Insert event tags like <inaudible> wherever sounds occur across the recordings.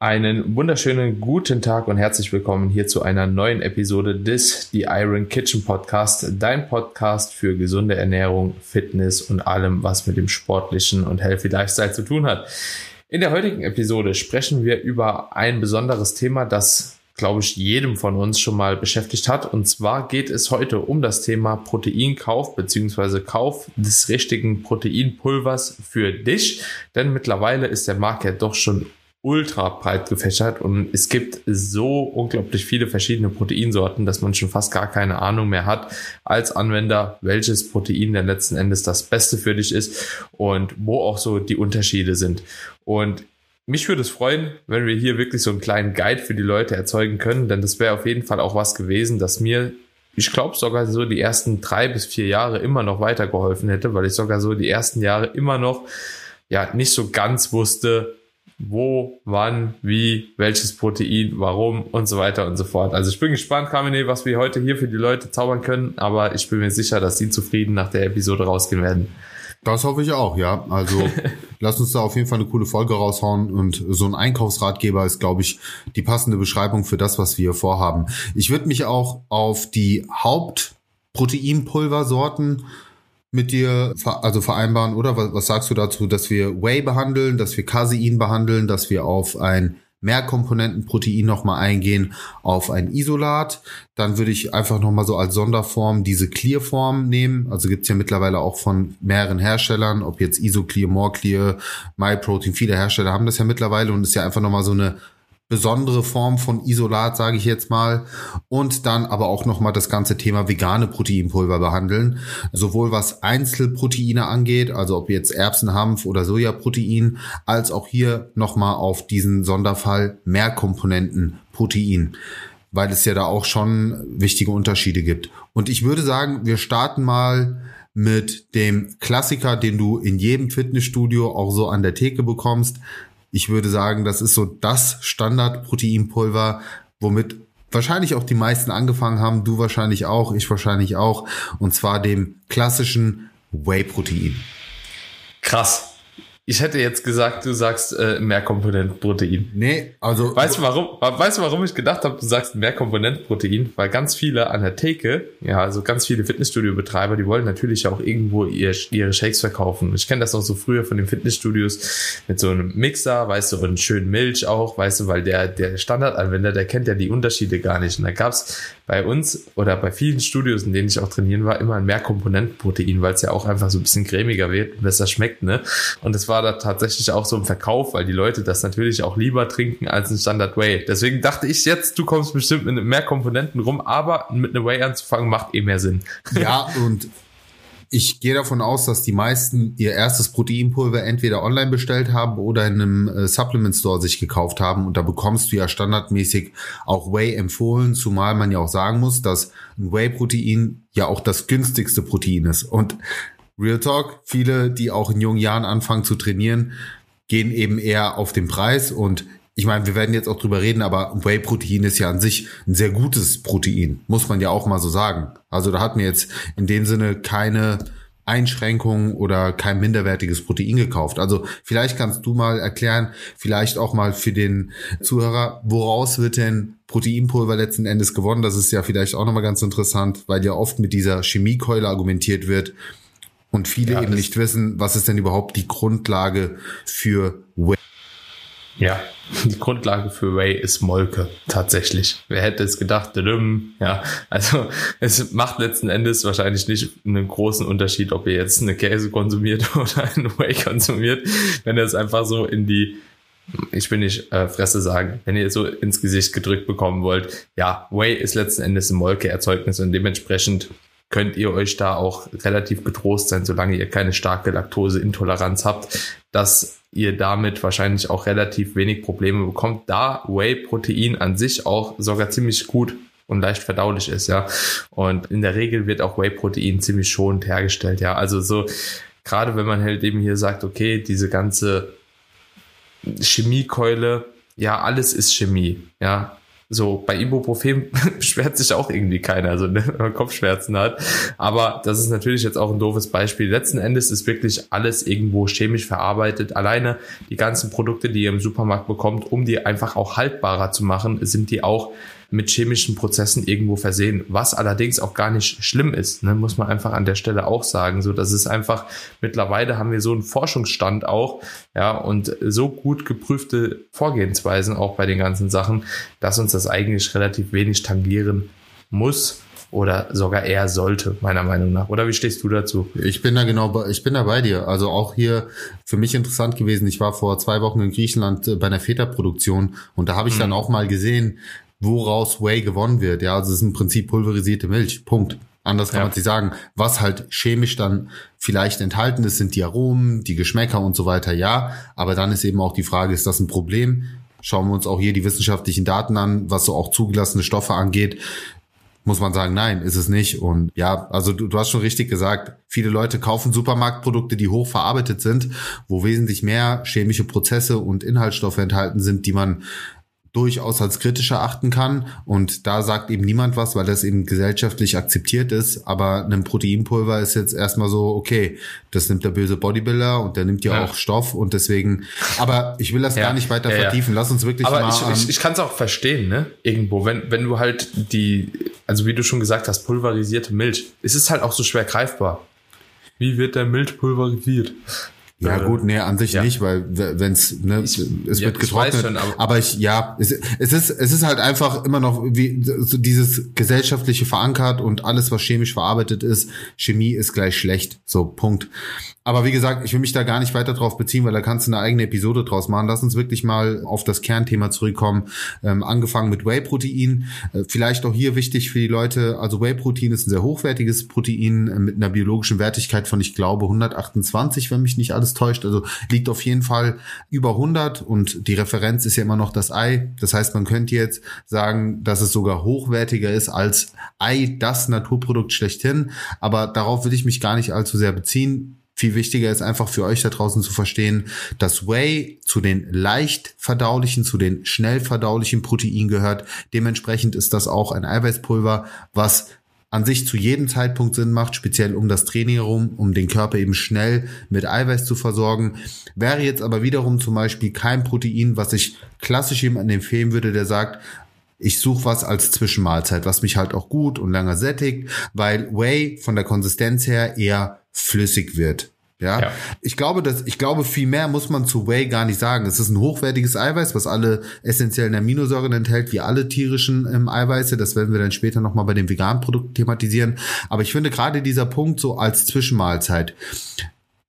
Einen wunderschönen guten Tag und herzlich willkommen hier zu einer neuen Episode des The Iron Kitchen Podcast, dein Podcast für gesunde Ernährung, Fitness und allem, was mit dem sportlichen und healthy Lifestyle zu tun hat. In der heutigen Episode sprechen wir über ein besonderes Thema, das, glaube ich, jedem von uns schon mal beschäftigt hat. Und zwar geht es heute um das Thema Proteinkauf bzw. Kauf des richtigen Proteinpulvers für dich. Denn mittlerweile ist der Markt ja doch schon ultra breit gefächert und es gibt so unglaublich viele verschiedene Proteinsorten, dass man schon fast gar keine Ahnung mehr hat als Anwender, welches Protein denn letzten Endes das Beste für dich ist und wo auch so die Unterschiede sind. Und mich würde es freuen, wenn wir hier wirklich so einen kleinen Guide für die Leute erzeugen können, denn das wäre auf jeden Fall auch was gewesen, dass mir ich glaube sogar so die ersten drei bis vier Jahre immer noch weitergeholfen hätte, weil ich sogar so die ersten Jahre immer noch ja nicht so ganz wusste, wo, wann, wie, welches Protein, warum und so weiter und so fort. Also ich bin gespannt, Kamine, was wir heute hier für die Leute zaubern können, aber ich bin mir sicher, dass sie zufrieden nach der Episode rausgehen werden. Das hoffe ich auch, ja. Also <laughs> lass uns da auf jeden Fall eine coole Folge raushauen und so ein Einkaufsratgeber ist, glaube ich, die passende Beschreibung für das, was wir vorhaben. Ich würde mich auch auf die Hauptproteinpulversorten mit dir also vereinbaren oder was, was sagst du dazu, dass wir Whey behandeln, dass wir Casein behandeln, dass wir auf ein Mehrkomponentenprotein nochmal eingehen, auf ein Isolat. Dann würde ich einfach nochmal so als Sonderform diese Clear-Form nehmen. Also gibt's ja mittlerweile auch von mehreren Herstellern, ob jetzt Isoclear, Moreclear, MyProtein, viele Hersteller haben das ja mittlerweile und ist ja einfach nochmal so eine besondere Form von Isolat, sage ich jetzt mal, und dann aber auch noch mal das ganze Thema vegane Proteinpulver behandeln, sowohl was Einzelproteine angeht, also ob jetzt Erbsenhanf oder Sojaprotein, als auch hier noch mal auf diesen Sonderfall Mehrkomponentenprotein, weil es ja da auch schon wichtige Unterschiede gibt. Und ich würde sagen, wir starten mal mit dem Klassiker, den du in jedem Fitnessstudio auch so an der Theke bekommst, ich würde sagen, das ist so das Standard-Proteinpulver, womit wahrscheinlich auch die meisten angefangen haben. Du wahrscheinlich auch, ich wahrscheinlich auch. Und zwar dem klassischen Whey-Protein. Krass. Ich hätte jetzt gesagt, du sagst äh, Mehrkomponentenprotein. Nee, also. Weißt du warum? Weißt du, warum ich gedacht habe, du sagst Mehrkomponentenprotein? Weil ganz viele an der Theke, ja, also ganz viele Fitnessstudio-Betreiber, die wollen natürlich auch irgendwo ihr, ihre Shakes verkaufen. Ich kenne das auch so früher von den Fitnessstudios mit so einem Mixer, weißt du, und schön Milch auch, weißt du, weil der, der Standardanwender, der kennt ja die Unterschiede gar nicht. Und da gab's bei uns oder bei vielen Studios, in denen ich auch trainieren war, immer ein Mehrkomponentenprotein, weil es ja auch einfach so ein bisschen cremiger wird und besser schmeckt, ne? Und es war war da tatsächlich auch so im Verkauf, weil die Leute das natürlich auch lieber trinken als ein Standard Whey. Deswegen dachte ich jetzt, du kommst bestimmt mit mehr Komponenten rum, aber mit einem Whey anzufangen macht eh mehr Sinn. <laughs> Ja, und ich gehe davon aus, dass die meisten ihr erstes Proteinpulver entweder online bestellt haben oder in einem äh, Supplement Store sich gekauft haben. Und da bekommst du ja standardmäßig auch Whey empfohlen, zumal man ja auch sagen muss, dass ein Whey-Protein ja auch das günstigste Protein ist. Und Real Talk, viele, die auch in jungen Jahren anfangen zu trainieren, gehen eben eher auf den Preis und ich meine, wir werden jetzt auch drüber reden, aber Whey-Protein ist ja an sich ein sehr gutes Protein, muss man ja auch mal so sagen. Also da hat mir jetzt in dem Sinne keine Einschränkungen oder kein minderwertiges Protein gekauft. Also vielleicht kannst du mal erklären, vielleicht auch mal für den Zuhörer, woraus wird denn Proteinpulver letzten Endes gewonnen? Das ist ja vielleicht auch nochmal ganz interessant, weil ja oft mit dieser Chemiekeule argumentiert wird und viele ja, eben nicht wissen, was ist denn überhaupt die Grundlage für Whey. Ja, die Grundlage für Whey ist Molke, tatsächlich. Wer hätte es gedacht? Ja, also es macht letzten Endes wahrscheinlich nicht einen großen Unterschied, ob ihr jetzt eine Käse konsumiert <laughs> oder einen Whey konsumiert, wenn ihr es einfach so in die ich will nicht äh, Fresse sagen, wenn ihr so ins Gesicht gedrückt bekommen wollt, ja, Whey ist letzten Endes ein Molkeerzeugnis und dementsprechend könnt ihr euch da auch relativ getrost sein, solange ihr keine starke Laktoseintoleranz habt, dass ihr damit wahrscheinlich auch relativ wenig Probleme bekommt, da Whey-Protein an sich auch sogar ziemlich gut und leicht verdaulich ist, ja. Und in der Regel wird auch Whey-Protein ziemlich schonend hergestellt, ja. Also so, gerade wenn man halt eben hier sagt, okay, diese ganze Chemiekeule, ja, alles ist Chemie, ja So, bei Ibuprofen <laughs> beschwert sich auch irgendwie keiner, also ne, wenn man Kopfschmerzen hat. Aber das ist natürlich jetzt auch ein doofes Beispiel. Letzten Endes ist wirklich alles irgendwo chemisch verarbeitet. Alleine die ganzen Produkte, die ihr im Supermarkt bekommt, um die einfach auch haltbarer zu machen, sind die auch mit chemischen Prozessen irgendwo versehen, was allerdings auch gar nicht schlimm ist, ne, muss man einfach an der Stelle auch sagen. So, das ist einfach, mittlerweile haben wir so einen Forschungsstand auch, ja, und so gut geprüfte Vorgehensweisen auch bei den ganzen Sachen, dass uns das eigentlich relativ wenig tangieren muss oder sogar eher sollte, meiner Meinung nach. Oder wie stehst du dazu? Ich bin da genau, bei, ich bin da bei dir. Also auch hier für mich interessant gewesen. Ich war vor zwei Wochen in Griechenland äh, bei einer Feta-Produktion und da habe ich mhm. dann auch mal gesehen, woraus Whey gewonnen wird. Ja, also es ist im Prinzip pulverisierte Milch. Punkt. Anders kann ja. man sich sagen. Was halt chemisch dann vielleicht enthalten ist, sind die Aromen, die Geschmäcker und so weiter, ja. Aber dann ist eben auch die Frage, ist das ein Problem? Schauen wir uns auch hier die wissenschaftlichen Daten an, was so auch zugelassene Stoffe angeht. Muss man sagen, nein, ist es nicht. Und ja, also du, du hast schon richtig gesagt, viele Leute kaufen Supermarktprodukte, die hoch verarbeitet sind, wo wesentlich mehr chemische Prozesse und Inhaltsstoffe enthalten sind, die man durchaus als kritisch erachten kann. Und da sagt eben niemand was, weil das eben gesellschaftlich akzeptiert ist. Aber ein Proteinpulver ist jetzt erstmal so, okay, das nimmt der böse Bodybuilder und der nimmt ja, ja. auch Stoff und deswegen, aber ich will das ja, gar nicht weiter ja, vertiefen. Lass uns wirklich aber mal. Ich, ich, ich kann es auch verstehen, ne? Irgendwo, wenn, wenn du halt die, also wie du schon gesagt hast, pulverisierte Milch, es ist halt auch so schwer greifbar. Wie wird der Milch pulverisiert? Ja, äh, gut, nee, an sich ja. nicht, weil wenn's, ne, ich, es wird getrocknet. Schon, aber, aber, ich, ja, es, es ist, es ist halt einfach immer noch wie so dieses gesellschaftliche verankert und alles, was chemisch verarbeitet ist, Chemie ist gleich schlecht. So, Punkt. Aber wie gesagt, ich will mich da gar nicht weiter drauf beziehen, weil da kannst du eine eigene Episode draus machen. Lass uns wirklich mal auf das Kernthema zurückkommen. Ähm, angefangen mit Whey-Protein. Äh, vielleicht auch hier wichtig für die Leute. Also Whey-Protein ist ein sehr hochwertiges Protein äh, mit einer biologischen Wertigkeit von, ich glaube, 128, wenn mich nicht alles täuscht. Also liegt auf jeden Fall über 100 und die Referenz ist ja immer noch das Ei. Das heißt, man könnte jetzt sagen, dass es sogar hochwertiger ist als Ei, das Naturprodukt schlechthin. Aber darauf will ich mich gar nicht allzu sehr beziehen viel wichtiger ist einfach für euch da draußen zu verstehen, dass Whey zu den leicht verdaulichen, zu den schnell verdaulichen Proteinen gehört. Dementsprechend ist das auch ein Eiweißpulver, was an sich zu jedem Zeitpunkt Sinn macht, speziell um das Training herum, um den Körper eben schnell mit Eiweiß zu versorgen. Wäre jetzt aber wiederum zum Beispiel kein Protein, was ich klassisch jemandem empfehlen würde, der sagt, ich suche was als Zwischenmahlzeit, was mich halt auch gut und lange sättigt, weil Whey von der Konsistenz her eher flüssig wird. Ja? ja, ich glaube, dass ich glaube, viel mehr muss man zu Whey gar nicht sagen. Es ist ein hochwertiges Eiweiß, was alle essentiellen Aminosäuren enthält, wie alle tierischen ähm, Eiweiße. Das werden wir dann später nochmal bei den veganen Produkten thematisieren. Aber ich finde gerade dieser Punkt so als Zwischenmahlzeit.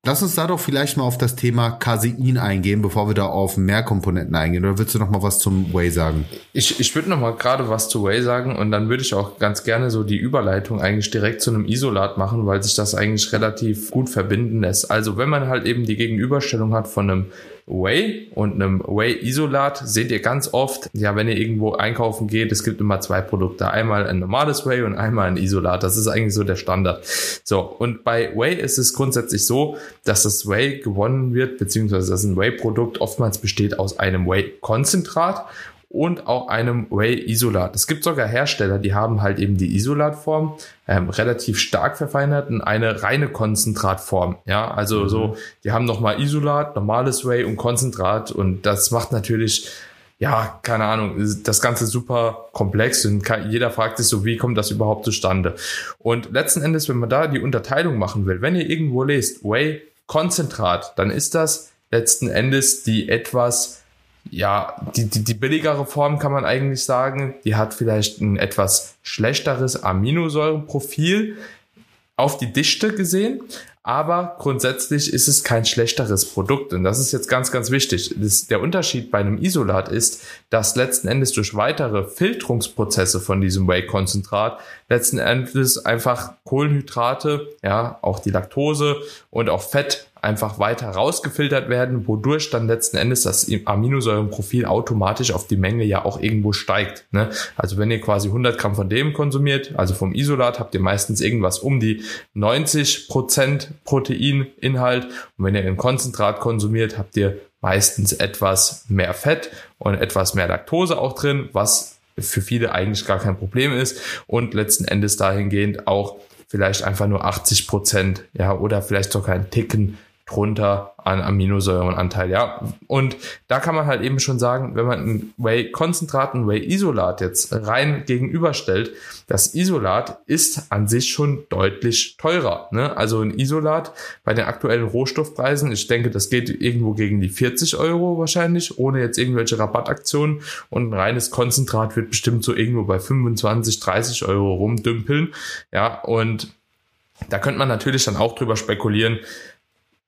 Lass uns da doch vielleicht mal auf das Thema Casein eingehen, bevor wir da auf mehr Komponenten eingehen. Oder willst du noch mal was zum Whey sagen? Ich, ich würde noch mal gerade was zu Whey sagen und dann würde ich auch ganz gerne so die Überleitung eigentlich direkt zu einem Isolat machen, weil sich das eigentlich relativ gut verbinden lässt. Also wenn man halt eben die Gegenüberstellung hat von einem Whey und einem Whey-Isolat seht ihr ganz oft, ja, wenn ihr irgendwo einkaufen geht, es gibt immer zwei Produkte. Einmal ein normales Whey und einmal ein Isolat. Das ist eigentlich so der Standard. So, und bei Whey ist es grundsätzlich so, dass das Whey gewonnen wird, beziehungsweise dass ein Whey-Produkt oftmals besteht aus einem Whey-Konzentrat und auch einem Whey-Isolat. Es gibt sogar Hersteller, die haben halt eben die Isolatform ähm, relativ stark verfeinert und eine reine Konzentratform. Ja, also mhm. so, die haben nochmal Isolat, normales Whey und Konzentrat und das macht natürlich ja, keine Ahnung, das Ganze super komplex und jeder fragt sich so, wie kommt das überhaupt zustande? Und letzten Endes, wenn man da die Unterteilung machen will, wenn ihr irgendwo lest, Whey Konzentrat, dann ist das letzten Endes die etwas ja, die, die, die billigere Form kann man eigentlich sagen. Die hat vielleicht ein etwas schlechteres Aminosäurenprofil auf die Dichte gesehen, aber grundsätzlich ist es kein schlechteres Produkt. Und das ist jetzt ganz, ganz wichtig. Das, der Unterschied bei einem Isolat ist, dass letzten Endes durch weitere Filtrungsprozesse von diesem Whey-Konzentrat letzten Endes einfach Kohlenhydrate, ja, auch die Laktose und auch Fett einfach weiter rausgefiltert werden, wodurch dann letzten Endes das Aminosäurenprofil automatisch auf die Menge ja auch irgendwo steigt. Ne? Also wenn ihr quasi 100 Gramm von dem konsumiert, also vom Isolat, habt ihr meistens irgendwas um die 90 Prozent Proteininhalt und wenn ihr ein Konzentrat konsumiert, habt ihr meistens etwas mehr Fett und etwas mehr Laktose auch drin, was für viele eigentlich gar kein Problem ist und letzten Endes dahingehend auch vielleicht einfach nur 80 Prozent, ja, oder vielleicht sogar ein Ticken drunter an Aminosäurenanteil, ja. Und da kann man halt eben schon sagen, wenn man ein Whey-Konzentrat und Whey-Isolat jetzt rein gegenüberstellt, das Isolat ist an sich schon deutlich teurer. Ne? Also ein Isolat bei den aktuellen Rohstoffpreisen, ich denke, das geht irgendwo gegen die 40 Euro wahrscheinlich, ohne jetzt irgendwelche Rabattaktionen. Und ein reines Konzentrat wird bestimmt so irgendwo bei 25, 30 Euro rumdümpeln. Ja, und da könnte man natürlich dann auch drüber spekulieren,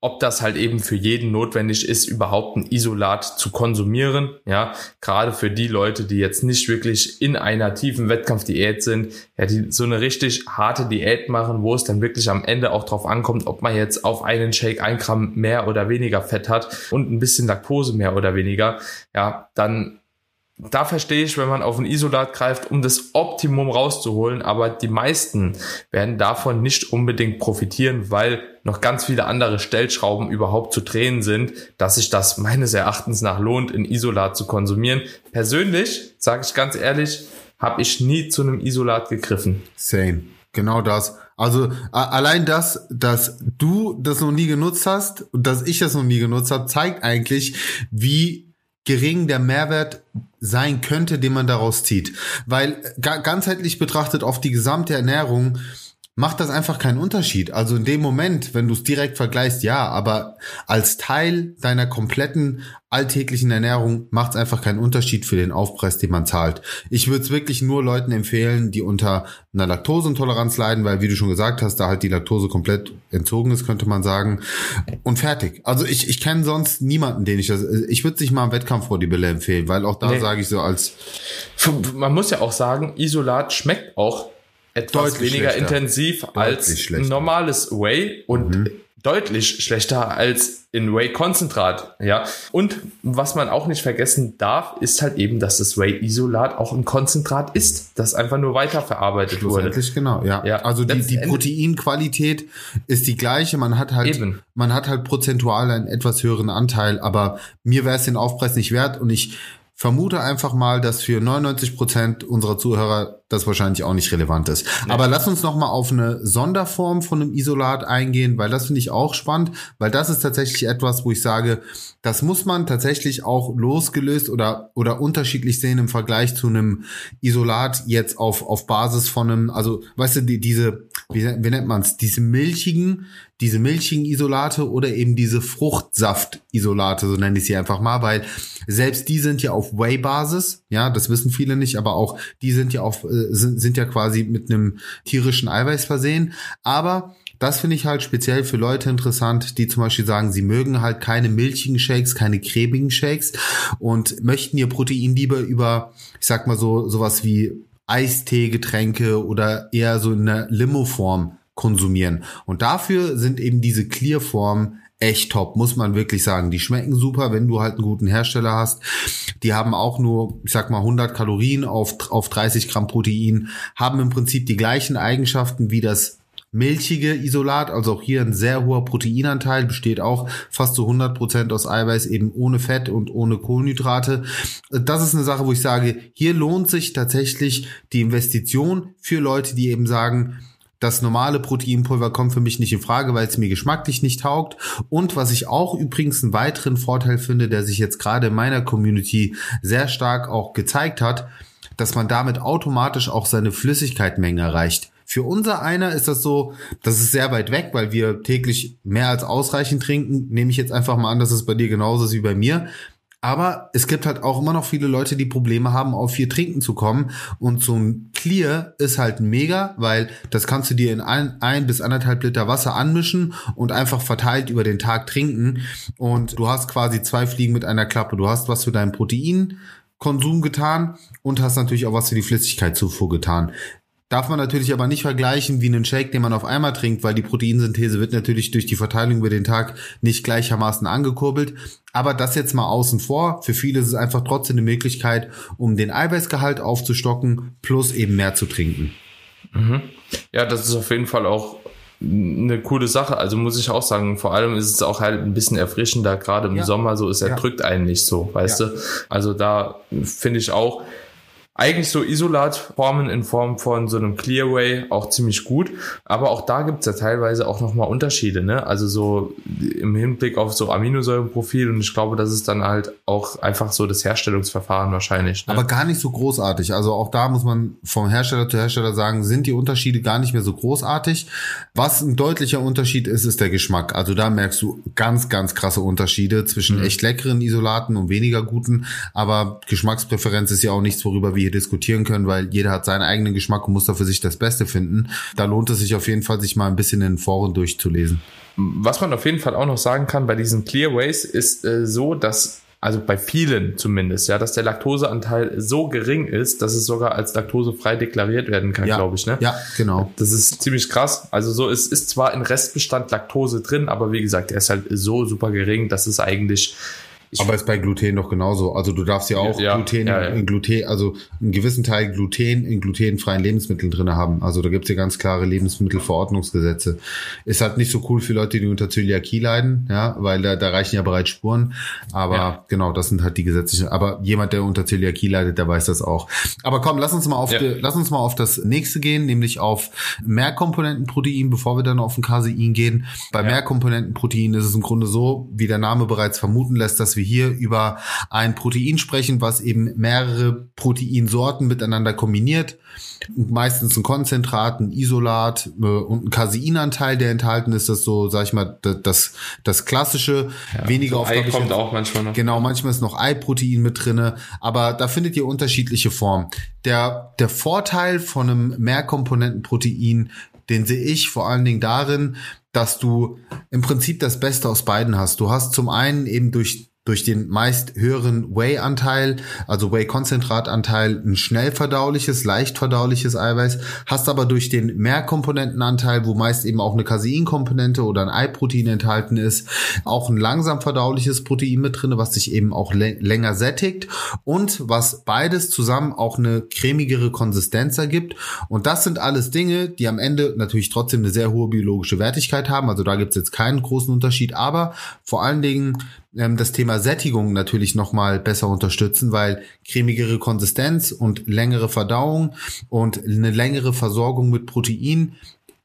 ob das halt eben für jeden notwendig ist, überhaupt ein Isolat zu konsumieren. Ja, gerade für die Leute, die jetzt nicht wirklich in einer tiefen Wettkampfdiät sind, ja, die so eine richtig harte Diät machen, wo es dann wirklich am Ende auch drauf ankommt, ob man jetzt auf einen Shake ein Gramm mehr oder weniger Fett hat und ein bisschen Laktose mehr oder weniger. Ja, dann da verstehe ich, wenn man auf ein Isolat greift, um das Optimum rauszuholen, aber die meisten werden davon nicht unbedingt profitieren, weil noch ganz viele andere Stellschrauben überhaupt zu drehen sind, dass sich das meines Erachtens nach lohnt, ein Isolat zu konsumieren. Persönlich, sage ich ganz ehrlich, habe ich nie zu einem Isolat gegriffen. Same. Genau das. Also allein das, dass du das noch nie genutzt hast und dass ich das noch nie genutzt habe, zeigt eigentlich, wie gering der Mehrwert sein könnte, den man daraus zieht. Weil ganzheitlich betrachtet auf die gesamte Ernährung macht das einfach keinen Unterschied. Also in dem Moment, wenn du es direkt vergleichst, ja, aber als Teil deiner kompletten alltäglichen Ernährung macht es einfach keinen Unterschied für den Aufpreis, den man zahlt. Ich würde es wirklich nur Leuten empfehlen, die unter einer Laktoseintoleranz leiden, weil, wie du schon gesagt hast, da halt die Laktose komplett entzogen ist, könnte man sagen. Und fertig. Also ich, ich kenne sonst niemanden, den ich das. Ich würde sich mal im Wettkampf vor die Bille empfehlen, weil auch da nee. sage ich so als. Man muss ja auch sagen, Isolat schmeckt auch etwas deutlich weniger intensiv als normales Whey und mhm. deutlich schlechter als in Whey-Konzentrat, ja. Und was man auch nicht vergessen darf, ist halt eben, dass das Whey-Isolat auch ein Konzentrat ist, das einfach nur weiterverarbeitet wurde. genau, ja. ja. Also die, die Proteinqualität ist die gleiche, man hat halt, eben. man hat halt prozentual einen etwas höheren Anteil, aber mir wäre es den Aufpreis nicht wert und ich vermute einfach mal, dass für 99 Prozent unserer Zuhörer das wahrscheinlich auch nicht relevant ist. Nee. Aber lass uns noch mal auf eine Sonderform von einem Isolat eingehen, weil das finde ich auch spannend, weil das ist tatsächlich etwas, wo ich sage, das muss man tatsächlich auch losgelöst oder oder unterschiedlich sehen im Vergleich zu einem Isolat jetzt auf auf Basis von einem, also weißt du, die, diese wie, wie nennt man es, diese milchigen diese milchigen Isolate oder eben diese Fruchtsaft-Isolate, so nenne ich sie einfach mal, weil selbst die sind ja auf Whey-Basis, ja, das wissen viele nicht, aber auch die sind ja auf, äh, sind, sind ja quasi mit einem tierischen Eiweiß versehen. Aber das finde ich halt speziell für Leute interessant, die zum Beispiel sagen, sie mögen halt keine milchigen Shakes, keine cremigen Shakes und möchten ihr Protein lieber über, ich sag mal so, sowas wie Eistee-Getränke oder eher so in einer Limo-Form konsumieren. Und dafür sind eben diese Clear-Formen echt top, muss man wirklich sagen. Die schmecken super, wenn du halt einen guten Hersteller hast. Die haben auch nur, ich sag mal, 100 Kalorien auf, auf 30 Gramm Protein, haben im Prinzip die gleichen Eigenschaften wie das milchige Isolat, also auch hier ein sehr hoher Proteinanteil, besteht auch fast zu 100 Prozent aus Eiweiß, eben ohne Fett und ohne Kohlenhydrate. Das ist eine Sache, wo ich sage, hier lohnt sich tatsächlich die Investition für Leute, die eben sagen, das normale Proteinpulver kommt für mich nicht in Frage, weil es mir geschmacklich nicht taugt. Und was ich auch übrigens einen weiteren Vorteil finde, der sich jetzt gerade in meiner Community sehr stark auch gezeigt hat, dass man damit automatisch auch seine Flüssigkeitmenge erreicht. Für unser einer ist das so, das ist sehr weit weg, weil wir täglich mehr als ausreichend trinken. Nehme ich jetzt einfach mal an, dass es bei dir genauso ist wie bei mir. Aber es gibt halt auch immer noch viele Leute, die Probleme haben, auf viel Trinken zu kommen. Und so ein Clear ist halt mega, weil das kannst du dir in ein, ein bis anderthalb Liter Wasser anmischen und einfach verteilt über den Tag trinken. Und du hast quasi zwei Fliegen mit einer Klappe. Du hast was für deinen Proteinkonsum getan und hast natürlich auch was für die Flüssigkeitszufuhr getan. Darf man natürlich aber nicht vergleichen wie einen Shake, den man auf einmal trinkt, weil die Proteinsynthese wird natürlich durch die Verteilung über den Tag nicht gleichermaßen angekurbelt. Aber das jetzt mal außen vor. Für viele ist es einfach trotzdem eine Möglichkeit, um den Eiweißgehalt aufzustocken, plus eben mehr zu trinken. Mhm. Ja, das ist auf jeden Fall auch eine coole Sache. Also muss ich auch sagen, vor allem ist es auch halt ein bisschen erfrischender, gerade im ja. Sommer so ist, er ja. drückt einen nicht so, weißt ja. du? Also da finde ich auch, eigentlich so Isolatformen in Form von so einem Clearway auch ziemlich gut. Aber auch da gibt's ja teilweise auch nochmal Unterschiede, ne? Also so im Hinblick auf so Aminosäurenprofil und ich glaube, das ist dann halt auch einfach so das Herstellungsverfahren wahrscheinlich. Ne? Aber gar nicht so großartig. Also auch da muss man vom Hersteller zu Hersteller sagen, sind die Unterschiede gar nicht mehr so großartig. Was ein deutlicher Unterschied ist, ist der Geschmack. Also da merkst du ganz, ganz krasse Unterschiede zwischen mhm. echt leckeren Isolaten und weniger guten. Aber Geschmackspräferenz ist ja auch nichts, worüber wir hier diskutieren können, weil jeder hat seinen eigenen Geschmack und muss da für sich das Beste finden. Da lohnt es sich auf jeden Fall, sich mal ein bisschen in den Foren durchzulesen. Was man auf jeden Fall auch noch sagen kann bei diesen Clearways ist äh, so, dass also bei vielen zumindest, ja, dass der Laktoseanteil so gering ist, dass es sogar als laktosefrei deklariert werden kann, ja, glaube ich. Ne? Ja, genau. Das ist ziemlich krass. Also so, es ist zwar in Restbestand Laktose drin, aber wie gesagt, er ist halt so super gering, dass es eigentlich ich aber ist bei Gluten doch genauso. Also du darfst ja auch ja, Gluten ja, ja. in Gluten, also einen gewissen Teil Gluten in glutenfreien Lebensmitteln drin haben. Also da gibt's ja ganz klare Lebensmittelverordnungsgesetze. Ist halt nicht so cool für Leute, die unter Zöliakie leiden, ja, weil da, da reichen ja bereits Spuren. Aber genau, das sind halt die gesetzlichen. Aber jemand, der unter Zöliakie leidet, der weiß das auch. Aber komm, lass uns mal auf, die, lass uns mal auf das nächste gehen, nämlich auf Mehrkomponentenprotein, bevor wir dann auf ein Casein gehen. Bei Mehrkomponentenprotein ist es im Grunde so, wie der Name bereits vermuten lässt, dass wir wir hier über ein Protein sprechen, was eben mehrere Proteinsorten miteinander kombiniert. Meistens ein Konzentrat, ein Isolat äh, und ein Caseinanteil, der enthalten ist. Das so, sag ich mal, das, das klassische. Ja, weniger so auf, Ei kommt auch manchmal noch. Genau, manchmal ist noch Eiprotein mit drinne. Aber da findet ihr unterschiedliche Formen. Der, der Vorteil von einem Mehrkomponentenprotein den sehe ich vor allen Dingen darin, dass du im Prinzip das Beste aus beiden hast. Du hast zum einen eben durch durch den meist höheren Whey-Anteil, also Whey-Konzentratanteil, ein schnell verdauliches, leicht verdauliches Eiweiß, hast aber durch den Mehrkomponentenanteil, wo meist eben auch eine Caseinkomponente oder ein Eiprotein enthalten ist, auch ein langsam verdauliches Protein mit drin, was sich eben auch länger sättigt und was beides zusammen auch eine cremigere Konsistenz ergibt. Und das sind alles Dinge, die am Ende natürlich trotzdem eine sehr hohe biologische Wertigkeit haben. Also da gibt es jetzt keinen großen Unterschied, aber vor allen Dingen ähm, das Thema Sättigung natürlich nochmal besser unterstützen, weil cremigere Konsistenz und längere Verdauung und eine längere Versorgung mit Protein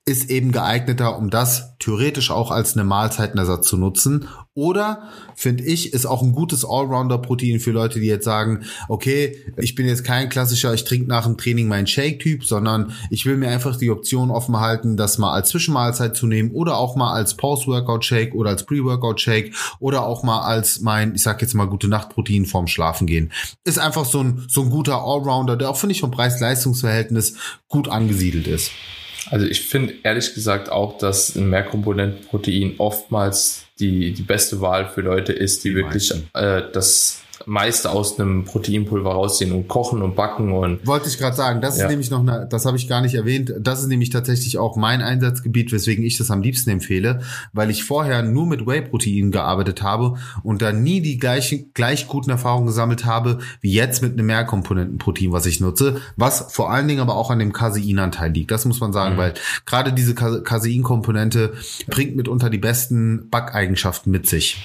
ist eben geeigneter, um das theoretisch auch als eine Mahlzeitenersatz zu nutzen. Oder, finde ich, ist auch ein gutes Allrounder-Protein für Leute, die jetzt sagen, okay, ich bin jetzt kein klassischer, ich trinke nach dem Training meinen Shake-Typ, sondern ich will mir einfach die Option offen halten, das mal als Zwischenmahlzeit zu nehmen oder auch mal als Post-Workout-Shake oder als Pre-Workout-Shake oder auch mal als mein, ich sag jetzt mal, gute Nacht-Protein vorm Schlafen gehen. Ist einfach so ein, so ein guter Allrounder, der auch, finde ich, vom Preis-Leistungs-Verhältnis gut angesiedelt ist. Also ich finde ehrlich gesagt auch, dass ein Mehrkomponentenprotein oftmals die, die beste Wahl für Leute ist, die, die wirklich äh, das meiste aus einem Proteinpulver rausziehen und kochen und backen und wollte ich gerade sagen, das ja. ist nämlich noch eine, das habe ich gar nicht erwähnt, das ist nämlich tatsächlich auch mein Einsatzgebiet, weswegen ich das am liebsten empfehle, weil ich vorher nur mit Whey-Protein gearbeitet habe und da nie die gleichen gleich guten Erfahrungen gesammelt habe wie jetzt mit einem Mehrkomponentenprotein, was ich nutze, was vor allen Dingen aber auch an dem Caseinanteil liegt. Das muss man sagen, mhm. weil gerade diese Caseinkomponente bringt mitunter die besten Backeigenschaften mit sich.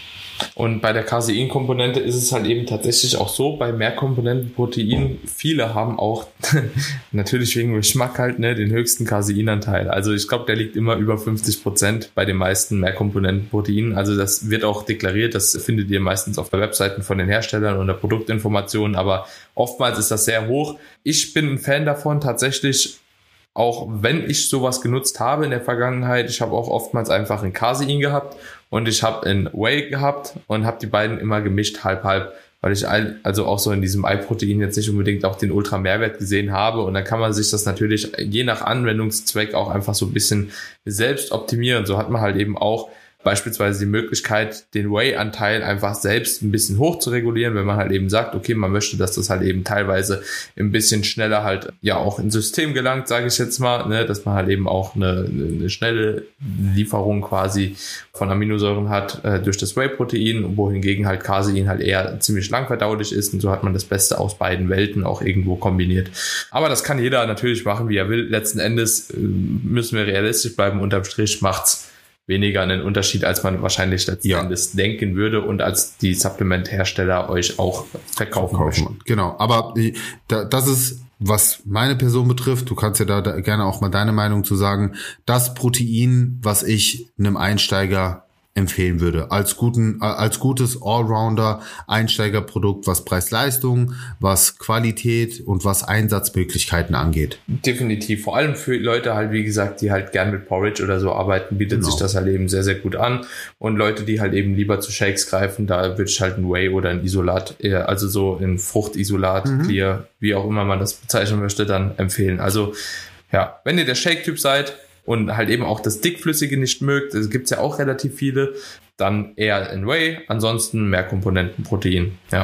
Und bei der Casein-Komponente ist es halt eben tatsächlich auch so, bei Mehrkomponentenprotein, viele haben auch <laughs> natürlich wegen Geschmack halt ne, den höchsten Caseinanteil. Also ich glaube, der liegt immer über 50 Prozent bei den meisten Mehrkomponentenproteinen. Also das wird auch deklariert, das findet ihr meistens auf der Webseiten von den Herstellern und der Produktinformationen, aber oftmals ist das sehr hoch. Ich bin ein Fan davon, tatsächlich auch wenn ich sowas genutzt habe in der Vergangenheit, ich habe auch oftmals einfach ein Casein gehabt und ich habe in Whey gehabt und habe die beiden immer gemischt, halb halb, weil ich also auch so in diesem Ei-Protein jetzt nicht unbedingt auch den Ultra-Mehrwert gesehen habe und dann kann man sich das natürlich je nach Anwendungszweck auch einfach so ein bisschen selbst optimieren. So hat man halt eben auch beispielsweise die Möglichkeit, den Whey-Anteil einfach selbst ein bisschen hoch zu regulieren, wenn man halt eben sagt, okay, man möchte, dass das halt eben teilweise ein bisschen schneller halt ja auch ins System gelangt, sage ich jetzt mal, ne, dass man halt eben auch eine, eine schnelle Lieferung quasi von Aminosäuren hat äh, durch das Whey-Protein, wohingegen halt Casein halt eher ziemlich lang verdaulich ist und so hat man das Beste aus beiden Welten auch irgendwo kombiniert. Aber das kann jeder natürlich machen, wie er will. Letzten Endes äh, müssen wir realistisch bleiben. Unterm Strich macht's weniger einen Unterschied, als man wahrscheinlich letzten ja. Endes denken würde und als die Supplement-Hersteller euch auch verkaufen, verkaufen. Genau, aber das ist was meine Person betrifft, du kannst ja da, da gerne auch mal deine Meinung zu sagen, das Protein, was ich einem Einsteiger empfehlen würde. Als guten, als gutes Allrounder Einsteigerprodukt, was Preis-Leistung, was Qualität und was Einsatzmöglichkeiten angeht. Definitiv. Vor allem für Leute halt, wie gesagt, die halt gern mit Porridge oder so arbeiten, bietet genau. sich das halt eben sehr, sehr gut an. Und Leute, die halt eben lieber zu Shakes greifen, da würde ich halt ein Whey oder ein Isolat, also so ein Fruchtisolat, mhm. Clear, wie auch immer man das bezeichnen möchte, dann empfehlen. Also, ja, wenn ihr der Shake-Typ seid, und halt eben auch das Dickflüssige nicht mögt, es gibt ja auch relativ viele, dann eher in Whey, ansonsten mehr Komponenten Protein. Ja.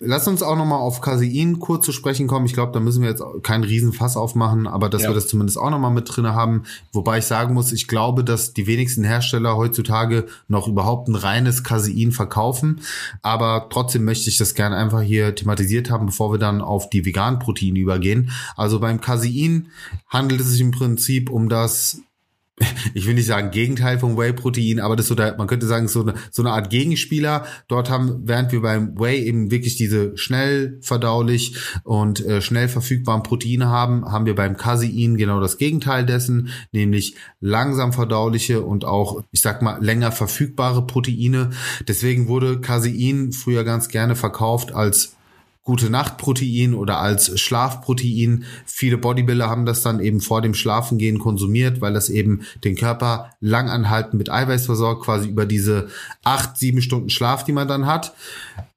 Lass uns auch nochmal auf Casein kurz zu sprechen kommen. Ich glaube, da müssen wir jetzt keinen Riesenfass aufmachen, aber dass ja. wir das zumindest auch nochmal mit drinne haben. Wobei ich sagen muss, ich glaube, dass die wenigsten Hersteller heutzutage noch überhaupt ein reines Casein verkaufen. Aber trotzdem möchte ich das gerne einfach hier thematisiert haben, bevor wir dann auf die veganen Proteine übergehen. Also beim Casein handelt es sich im Prinzip um das ich will nicht sagen Gegenteil vom Whey-Protein, aber das so der, man könnte sagen, so eine, so eine Art Gegenspieler. Dort haben, während wir beim Whey eben wirklich diese schnell verdaulich und äh, schnell verfügbaren Proteine haben, haben wir beim Casein genau das Gegenteil dessen, nämlich langsam verdauliche und auch, ich sag mal, länger verfügbare Proteine. Deswegen wurde Casein früher ganz gerne verkauft als gute Nachtprotein oder als Schlafprotein. Viele Bodybuilder haben das dann eben vor dem Schlafengehen konsumiert, weil das eben den Körper langanhaltend mit Eiweiß versorgt, quasi über diese acht, sieben Stunden Schlaf, die man dann hat.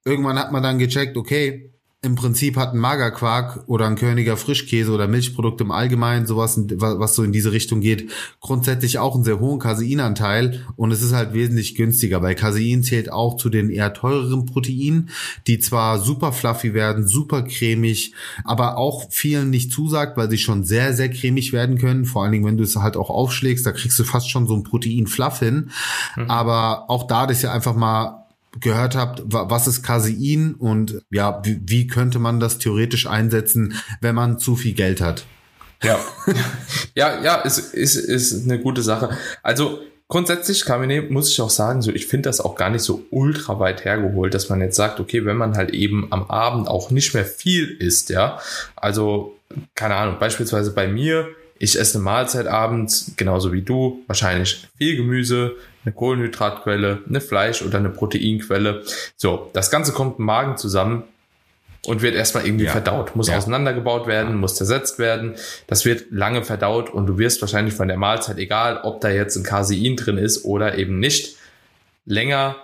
Irgendwann hat man dann gecheckt, okay, im Prinzip hat ein Magerquark oder ein Körniger Frischkäse oder Milchprodukt im Allgemeinen, sowas, was so in diese Richtung geht, grundsätzlich auch einen sehr hohen Caseinanteil und es ist halt wesentlich günstiger, weil Casein zählt auch zu den eher teureren Proteinen, die zwar super fluffy werden, super cremig, aber auch vielen nicht zusagt, weil sie schon sehr, sehr cremig werden können, vor allen Dingen, wenn du es halt auch aufschlägst, da kriegst du fast schon so ein Protein-Fluff hin, mhm. aber auch da das ja einfach mal gehört habt, was ist Casein und ja, wie, wie könnte man das theoretisch einsetzen, wenn man zu viel Geld hat? Ja, <laughs> ja, ja, ist, ist, ist eine gute Sache. Also grundsätzlich, Kamine, muss ich auch sagen, so ich finde das auch gar nicht so ultra weit hergeholt, dass man jetzt sagt, okay, wenn man halt eben am Abend auch nicht mehr viel isst, ja, also keine Ahnung, beispielsweise bei mir, ich esse eine Mahlzeit abends, genauso wie du, wahrscheinlich viel Gemüse, eine Kohlenhydratquelle, eine Fleisch- oder eine Proteinquelle. So, das Ganze kommt im Magen zusammen und wird erstmal irgendwie ja. verdaut, muss ja. auseinandergebaut werden, muss zersetzt werden. Das wird lange verdaut und du wirst wahrscheinlich von der Mahlzeit, egal ob da jetzt ein Casein drin ist oder eben nicht, länger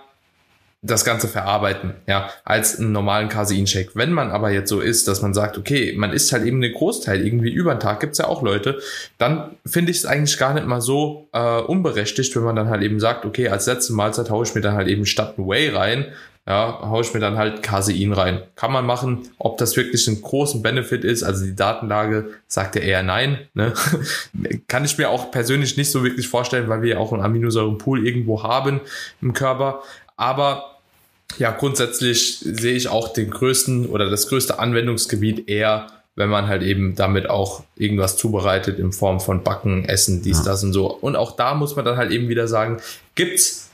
das Ganze verarbeiten, ja, als einen normalen Casein-Shake. Wenn man aber jetzt so ist, dass man sagt, okay, man isst halt eben einen Großteil irgendwie über den Tag, gibt's ja auch Leute, dann finde ich es eigentlich gar nicht mal so äh, unberechtigt, wenn man dann halt eben sagt, okay, als letzte Mahlzeit haue ich mir dann halt eben statt ein Whey rein, ja, haue ich mir dann halt Casein rein. Kann man machen, ob das wirklich einen großen Benefit ist, also die Datenlage sagt ja eher nein, ne? <laughs> kann ich mir auch persönlich nicht so wirklich vorstellen, weil wir ja auch einen Aminosäurenpool irgendwo haben im Körper, aber ja, grundsätzlich sehe ich auch den größten oder das größte Anwendungsgebiet eher, wenn man halt eben damit auch irgendwas zubereitet in Form von Backen, Essen, dies, ja. das und so. Und auch da muss man dann halt eben wieder sagen, gibt's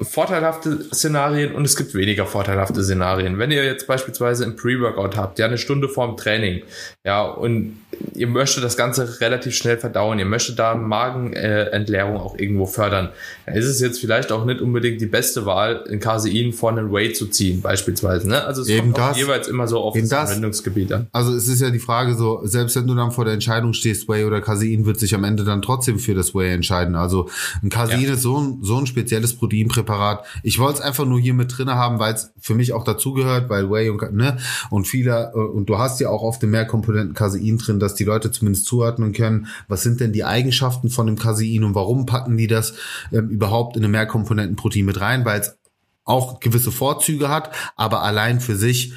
vorteilhafte Szenarien und es gibt weniger vorteilhafte Szenarien. Wenn ihr jetzt beispielsweise ein Pre-Workout habt, ja, eine Stunde vorm Training, ja, und ihr möchtet das Ganze relativ schnell verdauen, ihr möchtet da Magenentleerung auch irgendwo fördern, dann ist es jetzt vielleicht auch nicht unbedingt die beste Wahl, ein Casein vor einen Whey zu ziehen, beispielsweise, ne? Also es Eben kommt das, jeweils immer so auf das Anwendungsgebiet an. Also es ist ja die Frage so, selbst wenn du dann vor der Entscheidung stehst, Whey oder Casein, wird sich am Ende dann trotzdem für das Whey entscheiden. Also ein Casein ja. ist so ein, so ein spezielles Proteinpräparat, Präparat. Ich wollte es einfach nur hier mit drinne haben, weil es für mich auch dazugehört, weil Whey und ne und viele äh, und du hast ja auch oft mehr Komponenten Casein drin, dass die Leute zumindest zuordnen können, was sind denn die Eigenschaften von dem Casein und warum packen die das ähm, überhaupt in eine Mehrkomponentenprotein mit rein, weil es auch gewisse Vorzüge hat, aber allein für sich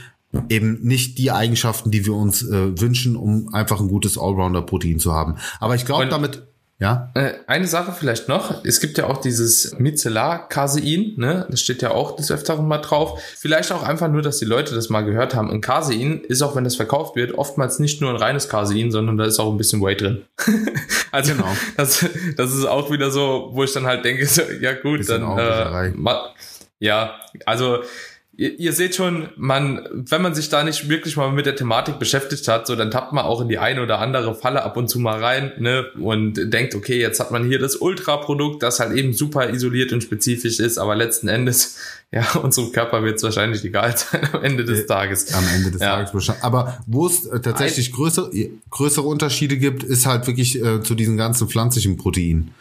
eben nicht die Eigenschaften, die wir uns äh, wünschen, um einfach ein gutes Allrounder-Protein zu haben. Aber ich glaube, damit ja. Äh, eine Sache vielleicht noch. Es gibt ja auch dieses Micellar-Casein, ne? Das steht ja auch des Öfteren mal drauf. Vielleicht auch einfach nur, dass die Leute das mal gehört haben. Ein Casein ist auch, wenn das verkauft wird, oftmals nicht nur ein reines Casein, sondern da ist auch ein bisschen Weight drin. <laughs> also, genau. das, das ist auch wieder so, wo ich dann halt denke, so, ja gut, bisschen dann, äh, ja, also, ihr, ihr seht schon, man, wenn man sich da nicht wirklich mal mit der Thematik beschäftigt hat, so dann tappt man auch in die eine oder andere Falle ab und zu mal rein, ne, und denkt, okay, jetzt hat man hier das Ultra-Produkt, das halt eben super isoliert und spezifisch ist, aber letzten Endes, <laughs> ja, unserem Körper wird es wahrscheinlich egal sein am Ende des Tages. Am Ende des ja. Tages wahrscheinlich. Aber wo es äh, tatsächlich größere, größere Unterschiede gibt, ist halt wirklich äh, zu diesen ganzen pflanzlichen Proteinen.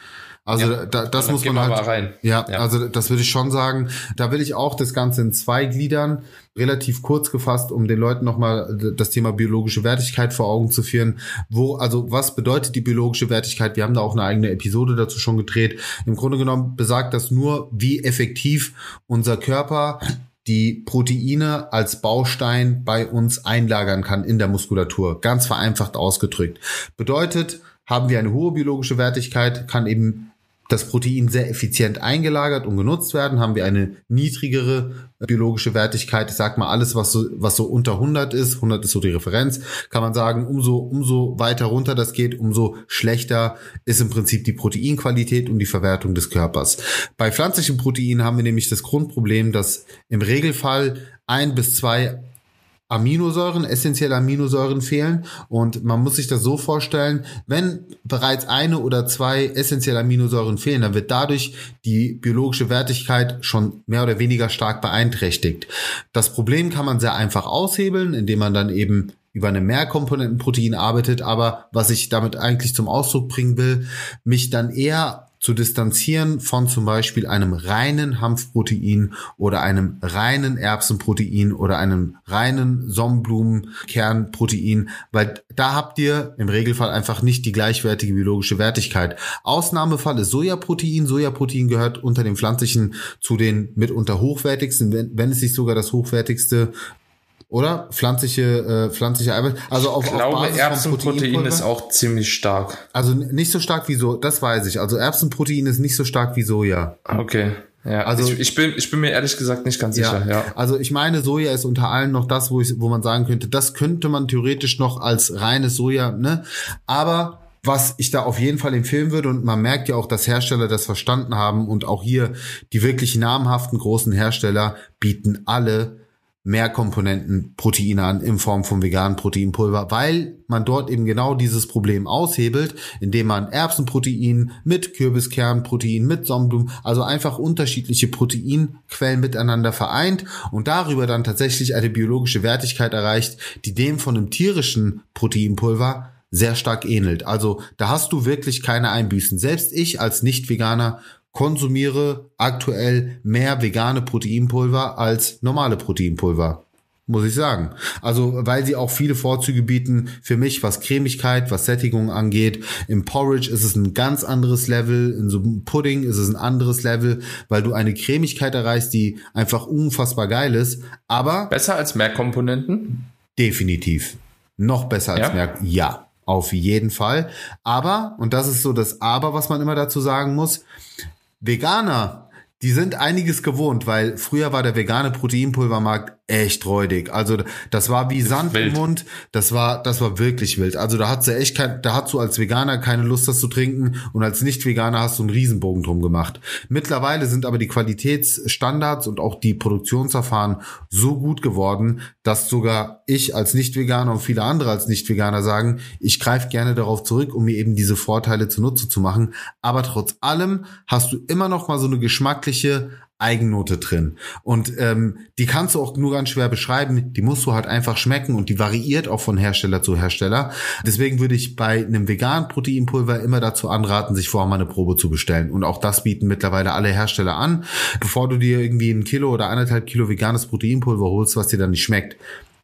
Also ja, da, das muss man halt. Rein. Ja, ja, also das würde ich schon sagen. Da will ich auch das Ganze in zwei gliedern, relativ kurz gefasst, um den Leuten nochmal das Thema biologische Wertigkeit vor Augen zu führen. Wo, also was bedeutet die biologische Wertigkeit? Wir haben da auch eine eigene Episode dazu schon gedreht. Im Grunde genommen besagt das nur, wie effektiv unser Körper die Proteine als Baustein bei uns einlagern kann in der Muskulatur. Ganz vereinfacht ausgedrückt. Bedeutet, haben wir eine hohe biologische Wertigkeit, kann eben das Protein sehr effizient eingelagert und genutzt werden, haben wir eine niedrigere biologische Wertigkeit. Ich sag mal, alles, was so, was so unter 100 ist, 100 ist so die Referenz, kann man sagen, umso, umso weiter runter das geht, umso schlechter ist im Prinzip die Proteinqualität und die Verwertung des Körpers. Bei pflanzlichen Proteinen haben wir nämlich das Grundproblem, dass im Regelfall ein bis zwei Aminosäuren, essentielle Aminosäuren fehlen. Und man muss sich das so vorstellen, wenn bereits eine oder zwei essentielle Aminosäuren fehlen, dann wird dadurch die biologische Wertigkeit schon mehr oder weniger stark beeinträchtigt. Das Problem kann man sehr einfach aushebeln, indem man dann eben über eine Mehrkomponentenprotein arbeitet, aber was ich damit eigentlich zum Ausdruck bringen will, mich dann eher zu distanzieren von zum Beispiel einem reinen Hanfprotein oder einem reinen Erbsenprotein oder einem reinen Sonnenblumenkernprotein, weil da habt ihr im Regelfall einfach nicht die gleichwertige biologische Wertigkeit. Ausnahmefall ist Sojaprotein. Sojaprotein gehört unter den pflanzlichen zu den mitunter hochwertigsten, wenn, wenn es nicht sogar das hochwertigste oder? Pflanzliche, äh, pflanzliche Eiweiß. Also auf, ich glaube, auf Basis Erbsenprotein ist auch ziemlich stark. Also nicht so stark wie so, das weiß ich. Also Erbsenprotein ist nicht so stark wie Soja. Okay. Ja, also ich, ich, bin ich bin mir ehrlich gesagt nicht ganz sicher. Ja, ja. Also ich meine, Soja ist unter allen noch das, wo ich, wo man sagen könnte, das könnte man theoretisch noch als reines Soja, ne? Aber was ich da auf jeden Fall empfehlen würde, und man merkt ja auch, dass Hersteller das verstanden haben und auch hier die wirklich namhaften großen Hersteller bieten alle Mehrkomponenten Proteine an in Form von veganen Proteinpulver, weil man dort eben genau dieses Problem aushebelt, indem man Erbsenprotein mit Kürbiskernprotein, mit Sonnenblumen, also einfach unterschiedliche Proteinquellen miteinander vereint und darüber dann tatsächlich eine biologische Wertigkeit erreicht, die dem von einem tierischen Proteinpulver sehr stark ähnelt. Also da hast du wirklich keine Einbüßen. Selbst ich als Nicht-Veganer konsumiere aktuell mehr vegane Proteinpulver als normale Proteinpulver. Muss ich sagen. Also, weil sie auch viele Vorzüge bieten für mich, was Cremigkeit, was Sättigung angeht. Im Porridge ist es ein ganz anderes Level. In so einem Pudding ist es ein anderes Level, weil du eine Cremigkeit erreichst, die einfach unfassbar geil ist. Aber. Besser als mehr Komponenten? Definitiv. Noch besser als ja? mehr. Ja. Auf jeden Fall. Aber, und das ist so das Aber, was man immer dazu sagen muss, Veganer, die sind einiges gewohnt, weil früher war der vegane Proteinpulvermarkt echt räudig. Also das war wie Sand im Mund. Das war, das war wirklich wild. Also da hat sie echt kein, da hast du als Veganer keine Lust, das zu trinken und als Nicht-Veganer hast du einen Riesenbogen drum gemacht. Mittlerweile sind aber die Qualitätsstandards und auch die Produktionsverfahren so gut geworden, dass sogar ich als Nicht-Veganer und viele andere als Nicht-Veganer sagen, ich greife gerne darauf zurück, um mir eben diese Vorteile zunutze zu machen. Aber trotz allem hast du immer noch mal so eine geschmackliche Eigennote drin. Und ähm, die kannst du auch nur ganz schwer beschreiben. Die musst du halt einfach schmecken und die variiert auch von Hersteller zu Hersteller. Deswegen würde ich bei einem veganen Proteinpulver immer dazu anraten, sich vorher mal eine Probe zu bestellen. Und auch das bieten mittlerweile alle Hersteller an. Bevor du dir irgendwie ein Kilo oder anderthalb Kilo veganes Proteinpulver holst, was dir dann nicht schmeckt.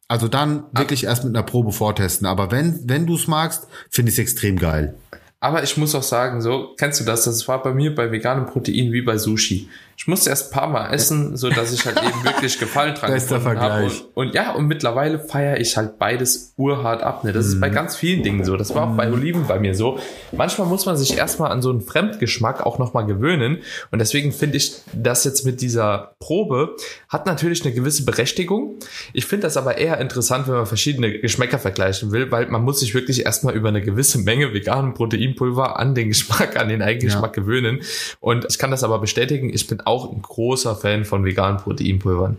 Also dann wirklich erst mit einer Probe vortesten. Aber wenn, wenn du es magst, finde ich es extrem geil. Aber ich muss auch sagen, so, kennst du das? Das war bei mir bei veganem Protein wie bei Sushi. Ich musste erst ein paar Mal essen, so dass ich halt eben wirklich Gefallen dran Bester gefunden habe. Und, und, ja, und mittlerweile feiere ich halt beides urhart ab. Ne? Das mm. ist bei mhm. ganz vielen Dingen so. Das war auch bei Oliven bei mir so. Manchmal muss man sich erstmal an so einen Fremdgeschmack auch nochmal gewöhnen. Und deswegen finde ich das jetzt mit dieser Probe hat natürlich eine gewisse Berechtigung. Ich finde das aber eher interessant, wenn man verschiedene Geschmäcker vergleichen will, weil man muss sich wirklich erstmal über eine gewisse Menge veganen Proteinpulver an den Geschmack, an den Eigengeschmack ja. gewöhnen. Und ich kann das aber bestätigen, ich bin auch ein großer Fan von veganen Proteinpulvern.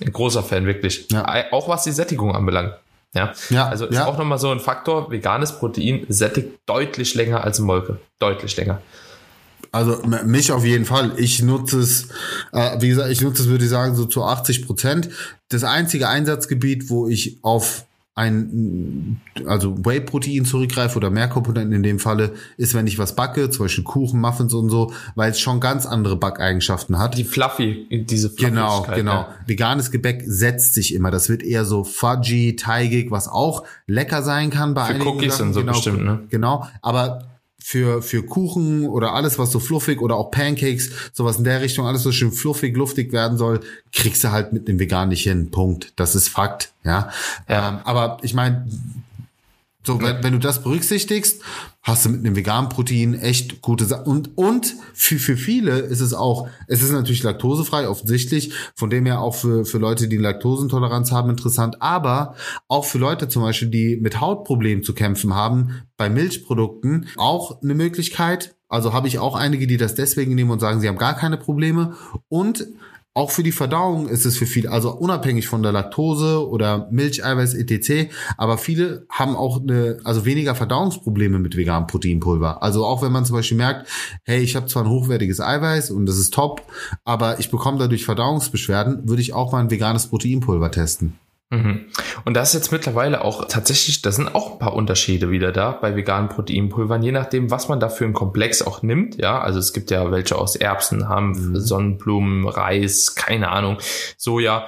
Ein großer Fan, wirklich. Ja. Auch was die Sättigung anbelangt. Ja, ja also ist ja. auch nochmal so ein Faktor, veganes Protein sättigt deutlich länger als Molke. Deutlich länger. Also mich auf jeden Fall. Ich nutze es, äh, wie gesagt, ich nutze es, würde ich sagen, so zu 80 Prozent. Das einzige Einsatzgebiet, wo ich auf ein, also Whey-Protein zurückgreife oder mehr Komponenten in dem Falle, ist, wenn ich was backe, zum Beispiel Kuchen, Muffins und so, weil es schon ganz andere Backeigenschaften hat. Die Fluffy, diese Genau, genau. Ja. Veganes Gebäck setzt sich immer. Das wird eher so fudgy, teigig, was auch lecker sein kann bei Für einigen Cookies Sachen. und so genau, bestimmt, ne? Genau, aber für, für Kuchen oder alles, was so fluffig oder auch Pancakes, sowas in der Richtung, alles, was schön fluffig, luftig werden soll, kriegst du halt mit dem Vegan nicht hin. Punkt. Das ist Fakt, ja. ja. Ähm, aber ich meine, so, wenn, wenn du das berücksichtigst, hast du mit einem veganen Protein echt gute Sachen. Und, und für, für viele ist es auch, es ist natürlich laktosefrei, offensichtlich, von dem her auch für, für Leute, die Laktosentoleranz haben, interessant, aber auch für Leute zum Beispiel, die mit Hautproblemen zu kämpfen haben, bei Milchprodukten auch eine Möglichkeit. Also habe ich auch einige, die das deswegen nehmen und sagen, sie haben gar keine Probleme. Und auch für die Verdauung ist es für viele, also unabhängig von der Laktose oder Milcheiweiß etc. Aber viele haben auch eine, also weniger Verdauungsprobleme mit veganem Proteinpulver. Also auch wenn man zum Beispiel merkt, hey, ich habe zwar ein hochwertiges Eiweiß und das ist top, aber ich bekomme dadurch Verdauungsbeschwerden, würde ich auch mal ein veganes Proteinpulver testen. Mhm. Und das ist jetzt mittlerweile auch tatsächlich, da sind auch ein paar Unterschiede wieder da bei veganen Proteinpulvern, je nachdem, was man da für einen Komplex auch nimmt. Ja, also es gibt ja welche aus Erbsen, Hanf, mhm. Sonnenblumen, Reis, keine Ahnung, Soja.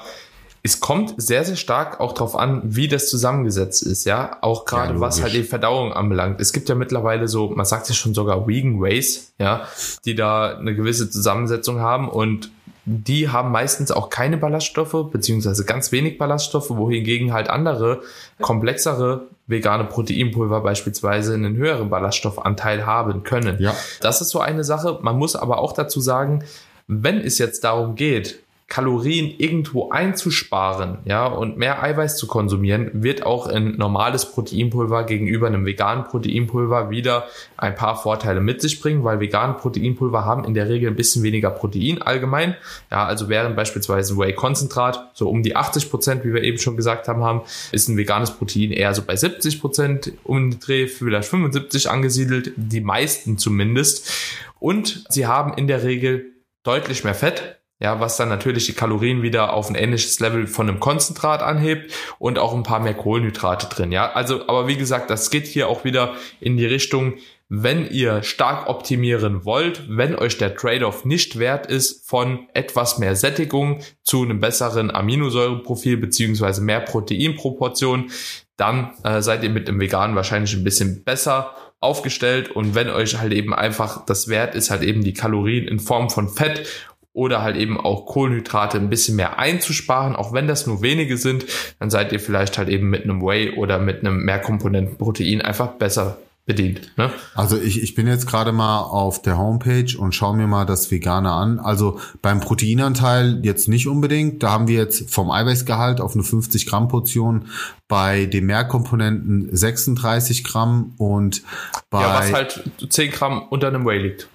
Es kommt sehr, sehr stark auch darauf an, wie das zusammengesetzt ist, ja. Auch gerade ja, was halt die Verdauung anbelangt. Es gibt ja mittlerweile so, man sagt ja schon sogar Vegan Ways, ja, die da eine gewisse Zusammensetzung haben und die haben meistens auch keine Ballaststoffe, beziehungsweise ganz wenig Ballaststoffe, wohingegen halt andere, komplexere vegane Proteinpulver beispielsweise einen höheren Ballaststoffanteil haben können. Ja. Das ist so eine Sache. Man muss aber auch dazu sagen, wenn es jetzt darum geht, Kalorien irgendwo einzusparen, ja, und mehr Eiweiß zu konsumieren, wird auch ein normales Proteinpulver gegenüber einem veganen Proteinpulver wieder ein paar Vorteile mit sich bringen, weil vegane Proteinpulver haben in der Regel ein bisschen weniger Protein allgemein. Ja, also während beispielsweise Whey-Konzentrat so um die 80 Prozent, wie wir eben schon gesagt haben, haben, ist ein veganes Protein eher so bei 70 Prozent um den Dreh, vielleicht 75 angesiedelt, die meisten zumindest. Und sie haben in der Regel deutlich mehr Fett, ja, was dann natürlich die Kalorien wieder auf ein ähnliches Level von einem Konzentrat anhebt und auch ein paar mehr Kohlenhydrate drin, ja. Also, aber wie gesagt, das geht hier auch wieder in die Richtung, wenn ihr stark optimieren wollt, wenn euch der Trade-off nicht wert ist von etwas mehr Sättigung zu einem besseren Aminosäureprofil beziehungsweise mehr Proteinproportion, dann äh, seid ihr mit dem Veganen wahrscheinlich ein bisschen besser aufgestellt und wenn euch halt eben einfach das wert ist, halt eben die Kalorien in Form von Fett oder halt eben auch Kohlenhydrate ein bisschen mehr einzusparen, auch wenn das nur wenige sind, dann seid ihr vielleicht halt eben mit einem Whey oder mit einem Mehrkomponentenprotein einfach besser bedient. Ne? Also ich, ich bin jetzt gerade mal auf der Homepage und schaue mir mal das Vegane an. Also beim Proteinanteil jetzt nicht unbedingt. Da haben wir jetzt vom Eiweißgehalt auf eine 50 Gramm Portion bei den Mehrkomponenten 36 Gramm und bei... Ja, was halt 10 Gramm unter einem Whey liegt.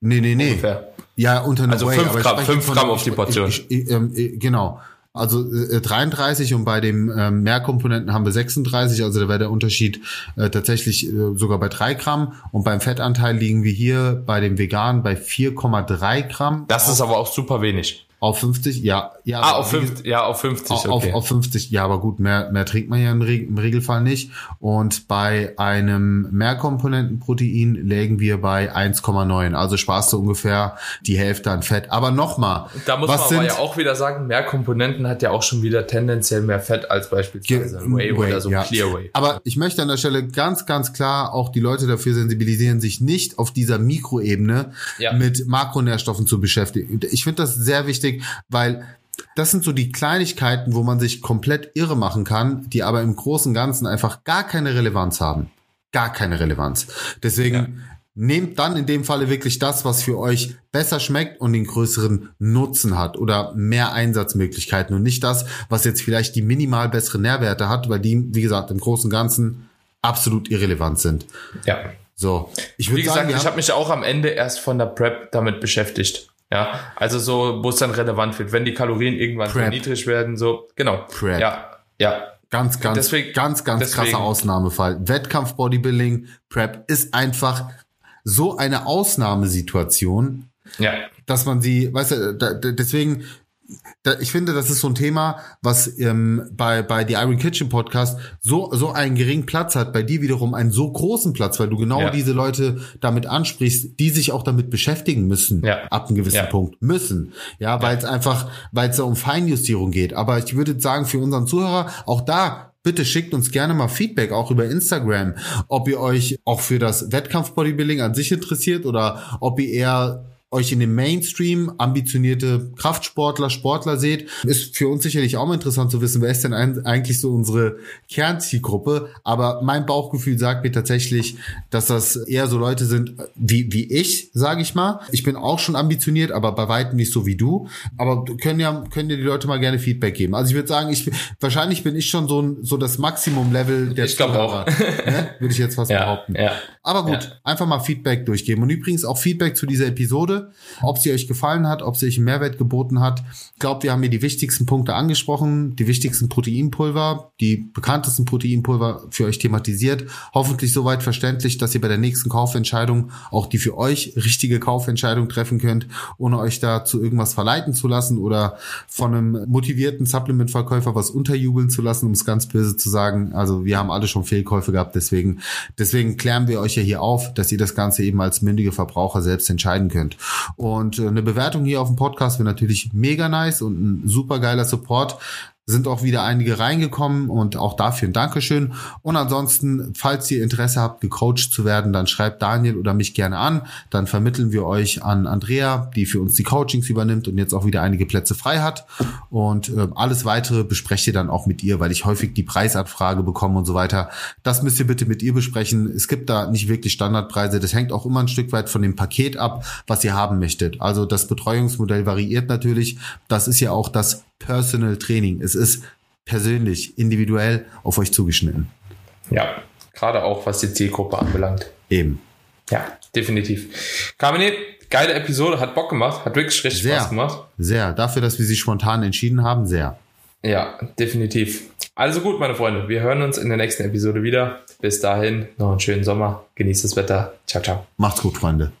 Nee, nee, nee. Ungefähr. Ja, unter einer Also 5 Gramm, 5 Gramm auf die Portion. Ich, ich, ähm, genau. Also äh, 33 und bei dem ähm, Mehrkomponenten haben wir 36, also da wäre der Unterschied äh, tatsächlich äh, sogar bei 3 Gramm und beim Fettanteil liegen wir hier bei dem Vegan bei 4,3 Gramm. Das ist aber auch super wenig. Auf 50, ja. ja ah, auf 50, ja, auf 50, okay. Auf, auf 50, ja, aber gut, mehr, mehr trinkt man ja im, Regelfall nicht. Und bei einem Mehrkomponentenprotein lägen wir bei 1,9. Also sparst du ungefähr die Hälfte an Fett. Aber nochmal. Da muss man aber ja auch wieder sagen, Mehrkomponenten hat ja auch schon wieder tendenziell mehr Fett als beispielsweise Whey, oder so ja. Clear Whey. Aber ich möchte an der Stelle ganz, ganz klar auch die Leute dafür sensibilisieren, sich nicht auf dieser Mikroebene ja. mit Makronährstoffen zu beschäftigen. Ich finde das sehr wichtig wichtig, weil das sind so die Kleinigkeiten, wo man sich komplett irre machen kann, die aber im Großen und Ganzen einfach gar keine Relevanz haben. Gar keine Relevanz. Deswegen ja. nehmt dann in dem Falle wirklich das, was für euch besser schmeckt und den größeren Nutzen hat oder mehr Einsatzmöglichkeiten und nicht das, was jetzt vielleicht die minimal besseren Nährwerte hat, weil die, wie gesagt, im Großen und Ganzen absolut irrelevant sind. Ja. So, ich würde sagen, gesagt, ich habe mich auch am Ende erst von der Prep damit beschäftigt. Ja, also so, wo es dann relevant wird, wenn die Kalorien irgendwann so niedrig werden, so, genau. Prep. Ja, ja. Ganz, ganz, Deswegen- ganz, ganz deswegen- krasser Ausnahmefall. Wettkampf Bodybuilding, Prep ist einfach so eine Ausnahmesituation, Ja, dass man sie, weißt du, da, deswegen, ich finde, das ist so ein Thema, was ähm, bei bei die Iron Kitchen Podcast so so einen geringen Platz hat, bei dir wiederum einen so großen Platz, weil du genau Ja. diese Leute damit ansprichst, die sich auch damit beschäftigen müssen, Ja. ab einem gewissen Ja. Punkt müssen, ja, weil es einfach, weil es da um Feinjustierung geht. Aber ich würde sagen für unseren Zuhörer auch da Bitte schickt uns gerne mal Feedback, auch über Instagram, ob ihr euch auch für das Wettkampf-Bodybuilding an sich interessiert oder ob ihr eher euch in dem Mainstream ambitionierte Kraftsportler, Sportler seht, ist für uns sicherlich auch mal interessant zu wissen, wer ist denn eigentlich so unsere Kernzielgruppe. Aber mein Bauchgefühl sagt mir tatsächlich, dass das eher so Leute sind wie, wie ich, sage ich mal. Ich bin auch schon ambitioniert, aber bei weitem nicht so wie du. Aber können ja, können dir die Leute mal gerne Feedback geben. Also ich würde sagen, ich, wahrscheinlich bin ich schon so, ein, so das Maximum-Level der Ich glaub auch. Ne? Würde ich jetzt fast <laughs> ja, behaupten. ja. Aber gut, Ja. einfach mal Feedback durchgeben. Und übrigens auch Feedback zu dieser Episode, ob sie euch gefallen hat, ob sie euch einen Mehrwert geboten hat. Ich glaube, wir haben hier die wichtigsten Punkte angesprochen, die wichtigsten Proteinpulver, die bekanntesten Proteinpulver für euch thematisiert. Hoffentlich soweit verständlich, dass ihr bei der nächsten Kaufentscheidung auch die für euch richtige Kaufentscheidung treffen könnt, ohne euch da irgendwas verleiten zu lassen oder von einem motivierten Supplement-Verkäufer was unterjubeln zu lassen, um es ganz böse zu sagen. Also wir haben alle schon Fehlkäufe gehabt, deswegen, deswegen klären wir euch ja hier auf, dass ihr das Ganze eben als mündige Verbraucher selbst entscheiden könnt. Und äh, eine Bewertung hier auf dem Podcast wäre natürlich mega nice und ein super geiler Support sind auch wieder einige reingekommen und auch dafür ein Dankeschön. Und ansonsten, falls ihr Interesse habt, gecoacht zu werden, dann schreibt Daniel oder mich gerne an. Dann vermitteln wir euch an Andrea, die für uns die Coachings übernimmt und jetzt auch wieder einige Plätze frei hat. Und äh, alles weitere besprecht ihr dann auch mit ihr, weil ich häufig die Preisabfrage bekomme und so weiter. Das müsst ihr bitte mit ihr besprechen. Es gibt da nicht wirklich Standardpreise. Das hängt auch immer ein Stück weit von dem Paket ab, was ihr haben möchtet. Also das Betreuungsmodell variiert natürlich. Das ist ja auch das Personal Training. Es ist persönlich, individuell auf euch zugeschnitten. Ja, gerade auch was die Zielgruppe anbelangt. Eben. Ja, definitiv. Carmine, geile Episode, hat Bock gemacht, hat wirklich richtig Sehr. Spaß gemacht. Sehr. Dafür, dass wir sie spontan entschieden haben, sehr. Ja, definitiv. Also gut, meine Freunde, wir hören uns in der nächsten Episode wieder. Bis dahin, noch einen schönen Sommer, genießt das Wetter. Ciao, ciao. Macht's gut, Freunde.